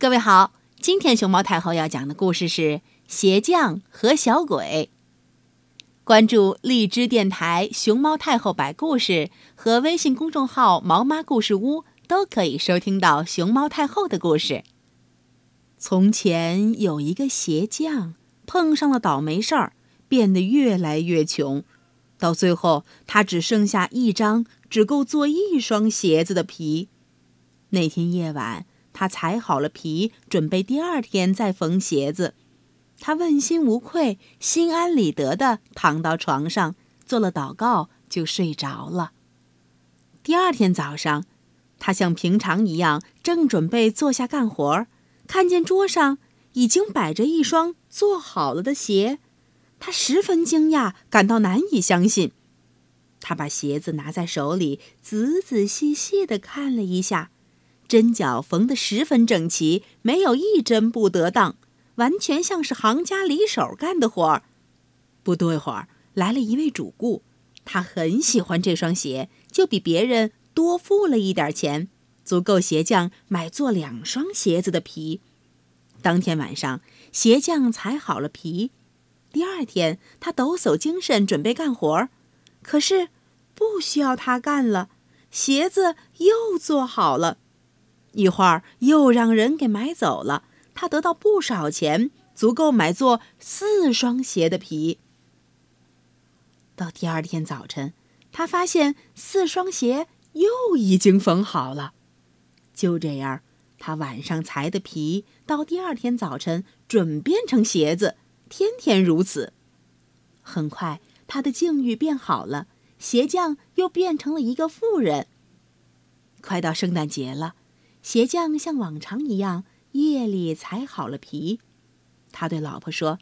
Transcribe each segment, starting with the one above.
各位好，今天熊猫太后要讲的故事是《鞋匠和小鬼》。关注荔枝电台“熊猫太后”摆故事和微信公众号“毛妈故事屋”，都可以收听到熊猫太后的故事。从前有一个鞋匠，碰上了倒霉事儿，变得越来越穷，到最后他只剩下一张只够做一双鞋子的皮。那天夜晚。他裁好了皮，准备第二天再缝鞋子。他问心无愧、心安理得地躺到床上，做了祷告，就睡着了。第二天早上，他像平常一样，正准备坐下干活，看见桌上已经摆着一双做好了的鞋，他十分惊讶，感到难以相信。他把鞋子拿在手里，仔仔细细地看了一下。针脚缝得十分整齐，没有一针不得当，完全像是行家里手干的活儿。不多一会儿，来了一位主顾，他很喜欢这双鞋，就比别人多付了一点钱，足够鞋匠买做两双鞋子的皮。当天晚上，鞋匠裁好了皮，第二天他抖擞精神准备干活儿，可是不需要他干了，鞋子又做好了。一会儿又让人给买走了，他得到不少钱，足够买做四双鞋的皮。到第二天早晨，他发现四双鞋又已经缝好了。就这样，他晚上裁的皮，到第二天早晨准变成鞋子，天天如此。很快，他的境遇变好了，鞋匠又变成了一个富人。快到圣诞节了。鞋匠像往常一样，夜里裁好了皮。他对老婆说：“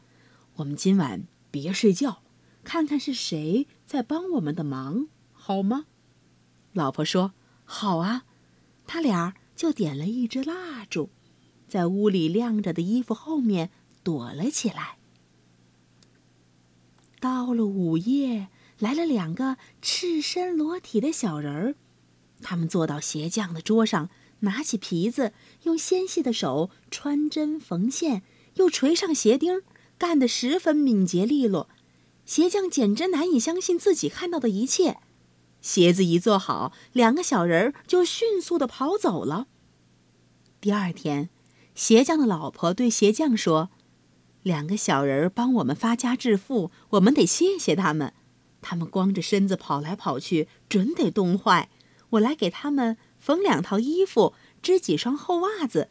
我们今晚别睡觉，看看是谁在帮我们的忙，好吗？”老婆说：“好啊。”他俩就点了一支蜡烛，在屋里晾着的衣服后面躲了起来。到了午夜，来了两个赤身裸体的小人儿，他们坐到鞋匠的桌上。拿起皮子，用纤细的手穿针缝线，又锤上鞋钉，干得十分敏捷利落。鞋匠简直难以相信自己看到的一切。鞋子一做好，两个小人儿就迅速地跑走了。第二天，鞋匠的老婆对鞋匠说：“两个小人儿帮我们发家致富，我们得谢谢他们。他们光着身子跑来跑去，准得冻坏。我来给他们。”缝两套衣服，织几双厚袜子，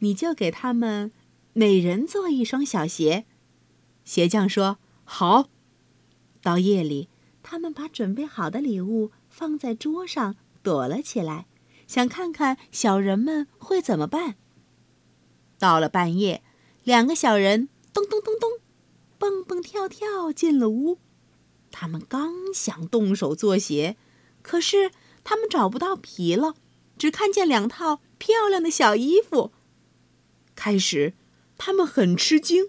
你就给他们每人做一双小鞋。鞋匠说：“好。”到夜里，他们把准备好的礼物放在桌上，躲了起来，想看看小人们会怎么办。到了半夜，两个小人咚咚咚咚，蹦蹦跳跳进了屋。他们刚想动手做鞋，可是他们找不到皮了。只看见两套漂亮的小衣服。开始，他们很吃惊，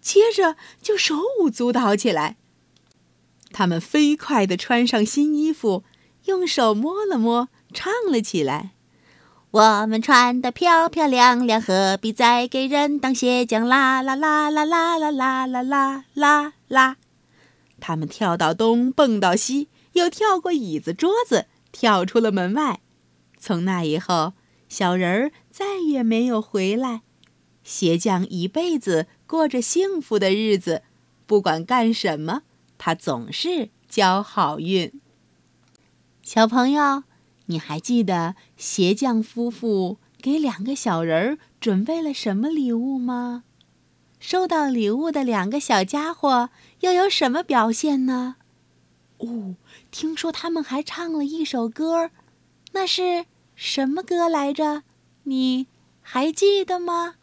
接着就手舞足蹈起来。他们飞快地穿上新衣服，用手摸了摸，唱了起来：“我们穿得漂漂亮亮，何必再给人当鞋匠？啦啦啦啦啦啦啦啦啦啦啦！”他们跳到东，蹦到西，又跳过椅子、桌子，跳出了门外。从那以后，小人儿再也没有回来。鞋匠一辈子过着幸福的日子，不管干什么，他总是交好运。小朋友，你还记得鞋匠夫妇给两个小人儿准备了什么礼物吗？收到礼物的两个小家伙又有什么表现呢？哦，听说他们还唱了一首歌，那是。什么歌来着？你还记得吗？